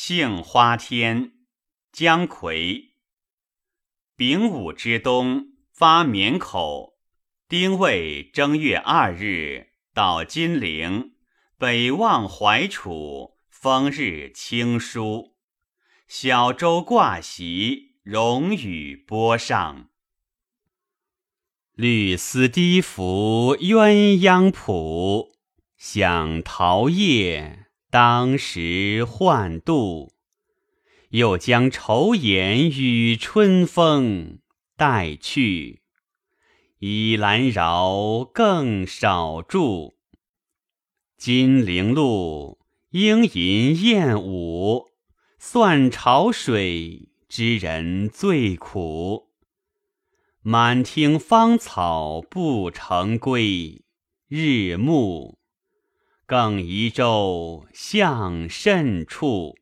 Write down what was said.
杏花天，姜夔。丙午之冬，发绵口。丁未正月二日，到金陵，北望淮楚，风日清舒。小舟挂席，荣羽波上。绿丝低拂鸳鸯谱，想桃叶当时换度。又将愁颜与春风带去，倚兰饶更少住。金陵路，莺吟燕舞，算潮水，知人最苦。满庭芳草不成归，日暮，更移舟向甚处？